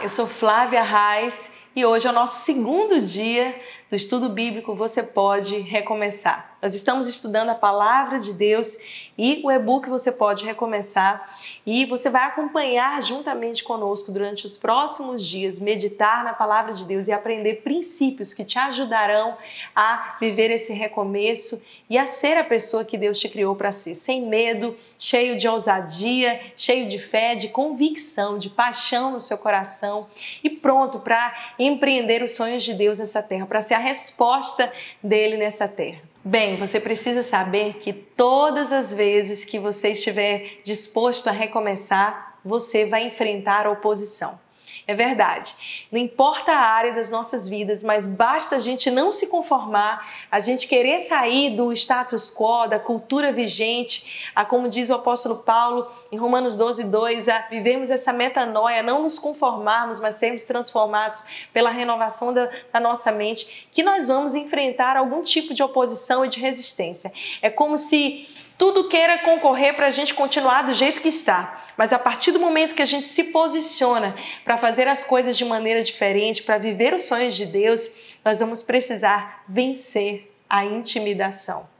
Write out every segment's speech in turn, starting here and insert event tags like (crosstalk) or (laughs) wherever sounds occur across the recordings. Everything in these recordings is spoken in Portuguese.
Eu sou Flávia Reis e hoje é o nosso segundo dia do estudo bíblico Você Pode Recomeçar. Nós estamos estudando a palavra de Deus e o e-book você pode recomeçar e você vai acompanhar juntamente conosco durante os próximos dias, meditar na palavra de Deus e aprender princípios que te ajudarão a viver esse recomeço e a ser a pessoa que Deus te criou para ser, sem medo, cheio de ousadia, cheio de fé, de convicção, de paixão no seu coração e pronto para empreender os sonhos de Deus nessa terra, para ser a resposta dele nessa terra. Bem, você precisa saber que todas as vezes que você estiver disposto a recomeçar, você vai enfrentar oposição. É verdade. Não importa a área das nossas vidas, mas basta a gente não se conformar, a gente querer sair do status quo, da cultura vigente, a como diz o apóstolo Paulo em Romanos 12, 2, a vivermos essa metanoia, não nos conformarmos, mas sermos transformados pela renovação da, da nossa mente, que nós vamos enfrentar algum tipo de oposição e de resistência. É como se tudo queira concorrer para a gente continuar do jeito que está. Mas a partir do momento que a gente se posiciona para fazer as coisas de maneira diferente, para viver os sonhos de Deus, nós vamos precisar vencer a intimidação.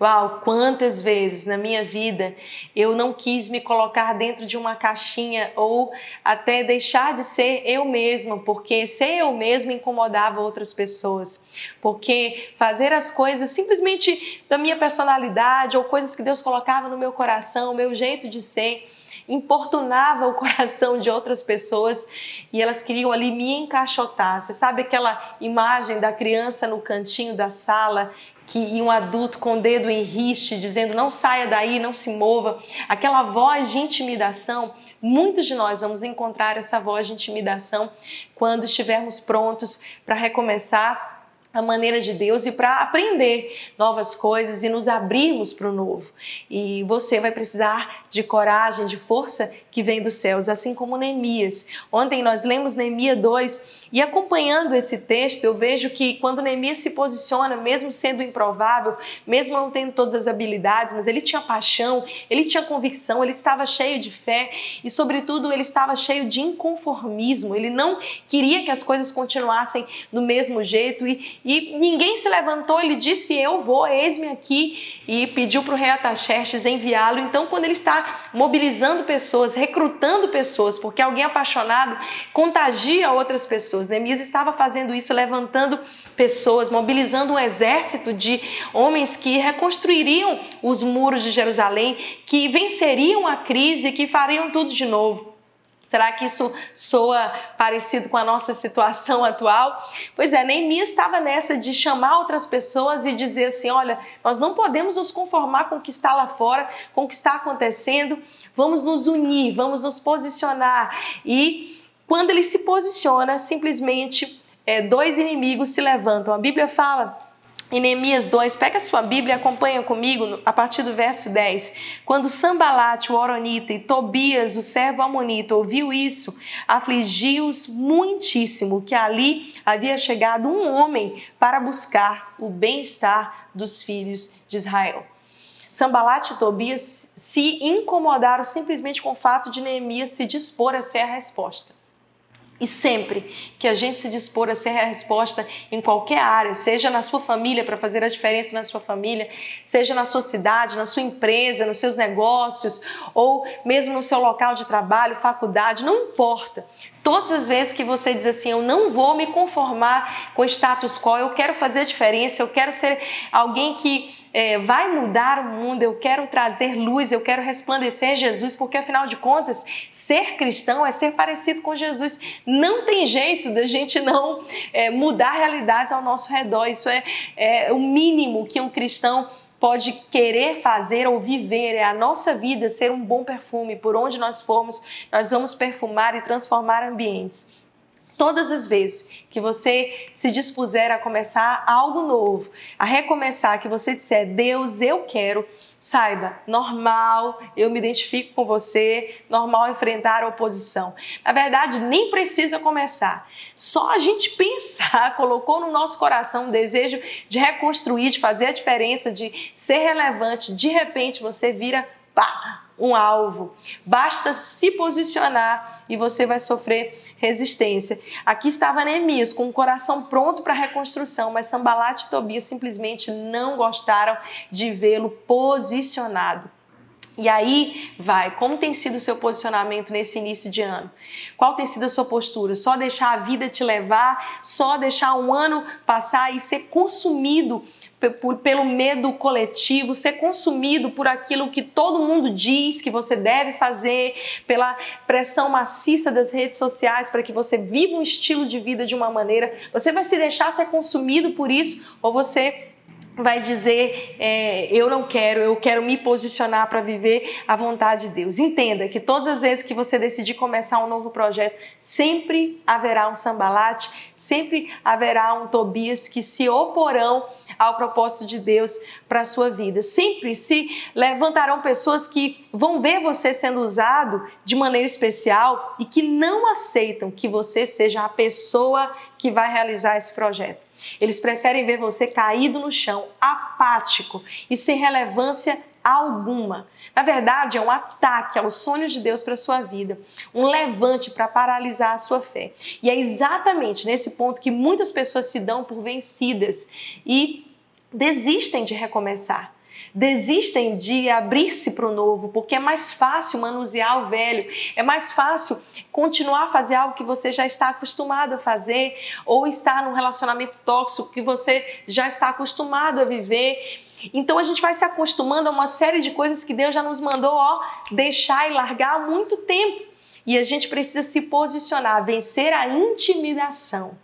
Uau, quantas vezes na minha vida eu não quis me colocar dentro de uma caixinha ou até deixar de ser eu mesma, porque ser eu mesma incomodava outras pessoas. Porque fazer as coisas simplesmente da minha personalidade ou coisas que Deus colocava no meu coração, o meu jeito de ser, importunava o coração de outras pessoas e elas queriam ali me encaixotar. Você sabe aquela imagem da criança no cantinho da sala que e um adulto com o dedo em riste dizendo não saia daí, não se mova, aquela voz de intimidação, muitos de nós vamos encontrar essa voz de intimidação quando estivermos prontos para recomeçar a maneira de Deus e para aprender novas coisas e nos abrirmos para o novo. E você vai precisar de coragem, de força que vem dos céus, assim como Neemias. Ontem nós lemos Neemias 2 e acompanhando esse texto, eu vejo que quando Neemias se posiciona, mesmo sendo improvável, mesmo não tendo todas as habilidades, mas ele tinha paixão, ele tinha convicção, ele estava cheio de fé e, sobretudo, ele estava cheio de inconformismo. Ele não queria que as coisas continuassem do mesmo jeito e e ninguém se levantou, ele disse: Eu vou, eis-me aqui, e pediu para o rei Ataxerxes enviá-lo. Então, quando ele está mobilizando pessoas, recrutando pessoas, porque alguém apaixonado contagia outras pessoas, Neemias estava fazendo isso, levantando pessoas, mobilizando um exército de homens que reconstruiriam os muros de Jerusalém, que venceriam a crise, que fariam tudo de novo. Será que isso soa parecido com a nossa situação atual? Pois é, Neemias estava nessa de chamar outras pessoas e dizer assim: olha, nós não podemos nos conformar com o que está lá fora, com o que está acontecendo, vamos nos unir, vamos nos posicionar. E quando ele se posiciona, simplesmente é, dois inimigos se levantam. A Bíblia fala em Neemias 2, pega a sua Bíblia e acompanha comigo a partir do verso 10. Quando Sambalate, o Oronita, e Tobias, o servo Amonita, ouviu isso, afligiu-os muitíssimo que ali havia chegado um homem para buscar o bem-estar dos filhos de Israel. Sambalate e Tobias se incomodaram simplesmente com o fato de Neemias se dispor a ser a resposta. E sempre que a gente se dispor a ser a resposta em qualquer área, seja na sua família, para fazer a diferença na sua família, seja na sua cidade, na sua empresa, nos seus negócios, ou mesmo no seu local de trabalho, faculdade, não importa. Todas as vezes que você diz assim, eu não vou me conformar com o status quo, eu quero fazer a diferença, eu quero ser alguém que é, vai mudar o mundo, eu quero trazer luz, eu quero resplandecer Jesus, porque afinal de contas, ser cristão é ser parecido com Jesus. Não tem jeito da gente não é, mudar realidades ao nosso redor. Isso é, é o mínimo que um cristão pode querer fazer ou viver, é a nossa vida ser um bom perfume. Por onde nós formos, nós vamos perfumar e transformar ambientes. Todas as vezes que você se dispuser a começar algo novo, a recomeçar, que você disser, Deus, eu quero, saiba, normal, eu me identifico com você, normal enfrentar a oposição. Na verdade, nem precisa começar. Só a gente (laughs) pensar, colocou no nosso coração o desejo de reconstruir, de fazer a diferença, de ser relevante, de repente você vira pá, um alvo. Basta se posicionar e você vai sofrer resistência. Aqui estava Neemias com o coração pronto para a reconstrução, mas Sambalat e Tobias simplesmente não gostaram de vê-lo posicionado. E aí vai, como tem sido o seu posicionamento nesse início de ano? Qual tem sido a sua postura? Só deixar a vida te levar, só deixar um ano passar e ser consumido pelo medo coletivo, ser consumido por aquilo que todo mundo diz que você deve fazer, pela pressão maciça das redes sociais para que você viva um estilo de vida de uma maneira, você vai se deixar ser consumido por isso ou você vai dizer: é, Eu não quero, eu quero me posicionar para viver a vontade de Deus. Entenda que todas as vezes que você decidir começar um novo projeto, sempre haverá um sambalate, sempre haverá um Tobias que se oporão ao propósito de Deus para a sua vida. Sempre se levantarão pessoas que vão ver você sendo usado de maneira especial e que não aceitam que você seja a pessoa que vai realizar esse projeto. Eles preferem ver você caído no chão, apático e sem relevância alguma. Na verdade, é um ataque aos sonhos de Deus para sua vida, um levante para paralisar a sua fé. E é exatamente nesse ponto que muitas pessoas se dão por vencidas e desistem de recomeçar desistem de abrir-se para o novo, porque é mais fácil manusear o velho, é mais fácil continuar a fazer algo que você já está acostumado a fazer, ou estar num relacionamento tóxico que você já está acostumado a viver. Então a gente vai se acostumando a uma série de coisas que Deus já nos mandou ó, deixar e largar há muito tempo. E a gente precisa se posicionar, vencer a intimidação.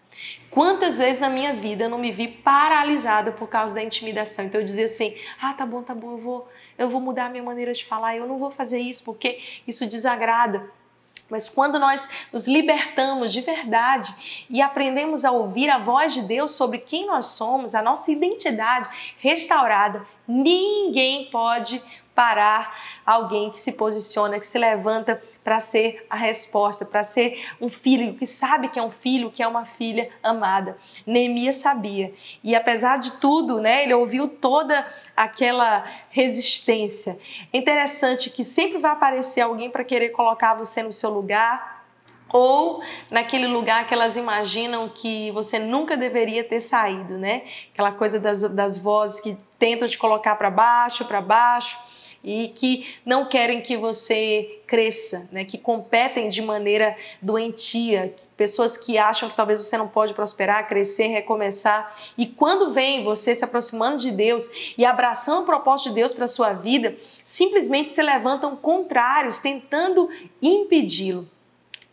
Quantas vezes na minha vida eu não me vi paralisada por causa da intimidação? Então eu dizia assim: "Ah, tá bom, tá bom, eu vou eu vou mudar a minha maneira de falar, eu não vou fazer isso porque isso desagrada". Mas quando nós nos libertamos de verdade e aprendemos a ouvir a voz de Deus sobre quem nós somos, a nossa identidade restaurada, ninguém pode parar alguém que se posiciona, que se levanta para ser a resposta, para ser um filho que sabe que é um filho, que é uma filha amada. Neemias sabia. E apesar de tudo, né, ele ouviu toda aquela resistência. É interessante que sempre vai aparecer alguém para querer colocar você no seu lugar, ou naquele lugar que elas imaginam que você nunca deveria ter saído, né? Aquela coisa das, das vozes que tentam te colocar para baixo, para baixo e que não querem que você cresça, né? que competem de maneira doentia, pessoas que acham que talvez você não pode prosperar, crescer, recomeçar. E quando vem você se aproximando de Deus e abraçando o propósito de Deus para sua vida, simplesmente se levantam contrários, tentando impedi-lo.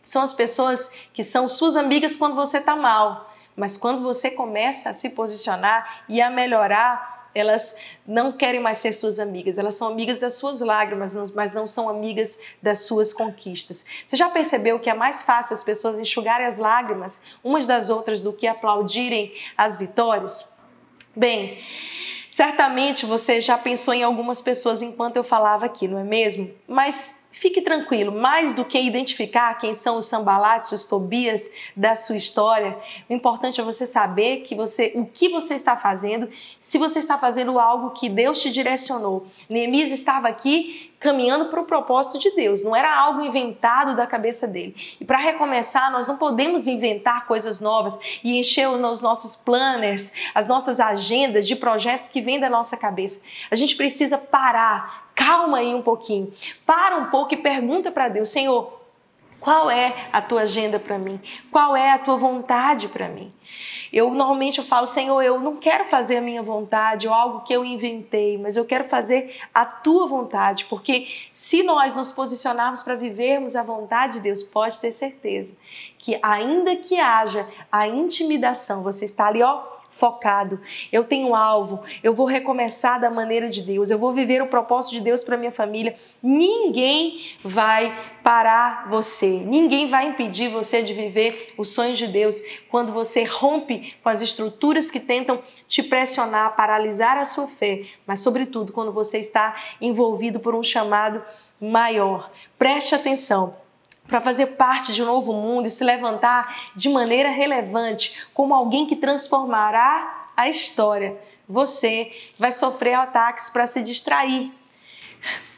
São as pessoas que são suas amigas quando você está mal, mas quando você começa a se posicionar e a melhorar, elas não querem mais ser suas amigas, elas são amigas das suas lágrimas, mas não são amigas das suas conquistas. Você já percebeu que é mais fácil as pessoas enxugarem as lágrimas umas das outras do que aplaudirem as vitórias? Bem, certamente você já pensou em algumas pessoas enquanto eu falava aqui, não é mesmo? Mas Fique tranquilo, mais do que identificar quem são os sambalates, os tobias da sua história, o importante é você saber que você, o que você está fazendo, se você está fazendo algo que Deus te direcionou. Neemias estava aqui caminhando para o propósito de Deus, não era algo inventado da cabeça dele. E para recomeçar, nós não podemos inventar coisas novas e encher os nossos planners, as nossas agendas de projetos que vêm da nossa cabeça. A gente precisa parar, calma aí um pouquinho. Para um pouco e pergunta para Deus: Senhor, qual é a tua agenda para mim? Qual é a tua vontade para mim? Eu normalmente eu falo, Senhor, eu não quero fazer a minha vontade ou algo que eu inventei, mas eu quero fazer a tua vontade, porque se nós nos posicionarmos para vivermos a vontade de Deus, pode ter certeza que ainda que haja a intimidação, você está ali, ó, focado. Eu tenho alvo, eu vou recomeçar da maneira de Deus, eu vou viver o propósito de Deus para minha família. Ninguém vai parar você, ninguém vai impedir você de viver os sonhos de Deus quando você rompe com as estruturas que tentam te pressionar, paralisar a sua fé, mas sobretudo quando você está envolvido por um chamado maior. Preste atenção para fazer parte de um novo mundo e se levantar de maneira relevante como alguém que transformará a história. Você vai sofrer ataques para se distrair.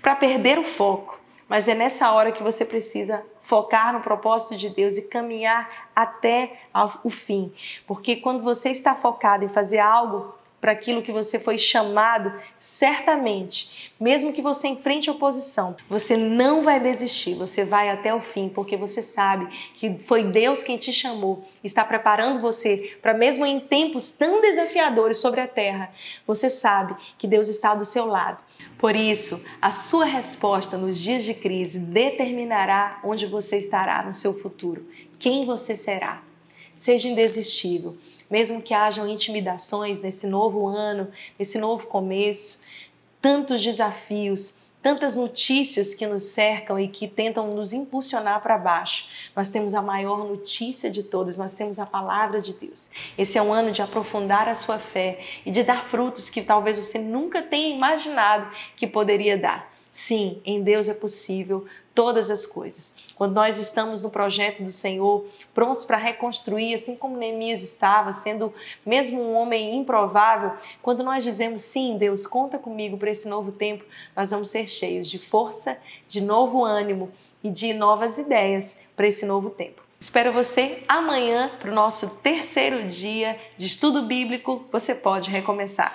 para perder o foco. Mas é nessa hora que você precisa focar no propósito de Deus e caminhar até o fim. Porque quando você está focado em fazer algo para aquilo que você foi chamado, certamente, mesmo que você enfrente oposição, você não vai desistir, você vai até o fim, porque você sabe que foi Deus quem te chamou, está preparando você para mesmo em tempos tão desafiadores sobre a terra, você sabe que Deus está do seu lado. Por isso, a sua resposta nos dias de crise determinará onde você estará no seu futuro, quem você será. Seja indesistível mesmo que hajam intimidações nesse novo ano, nesse novo começo, tantos desafios, tantas notícias que nos cercam e que tentam nos impulsionar para baixo. Nós temos a maior notícia de todas, nós temos a palavra de Deus. Esse é um ano de aprofundar a sua fé e de dar frutos que talvez você nunca tenha imaginado que poderia dar. Sim, em Deus é possível todas as coisas. Quando nós estamos no projeto do Senhor, prontos para reconstruir, assim como Neemias estava, sendo mesmo um homem improvável, quando nós dizemos sim, Deus, conta comigo para esse novo tempo, nós vamos ser cheios de força, de novo ânimo e de novas ideias para esse novo tempo. Espero você amanhã para o nosso terceiro dia de estudo bíblico. Você pode recomeçar.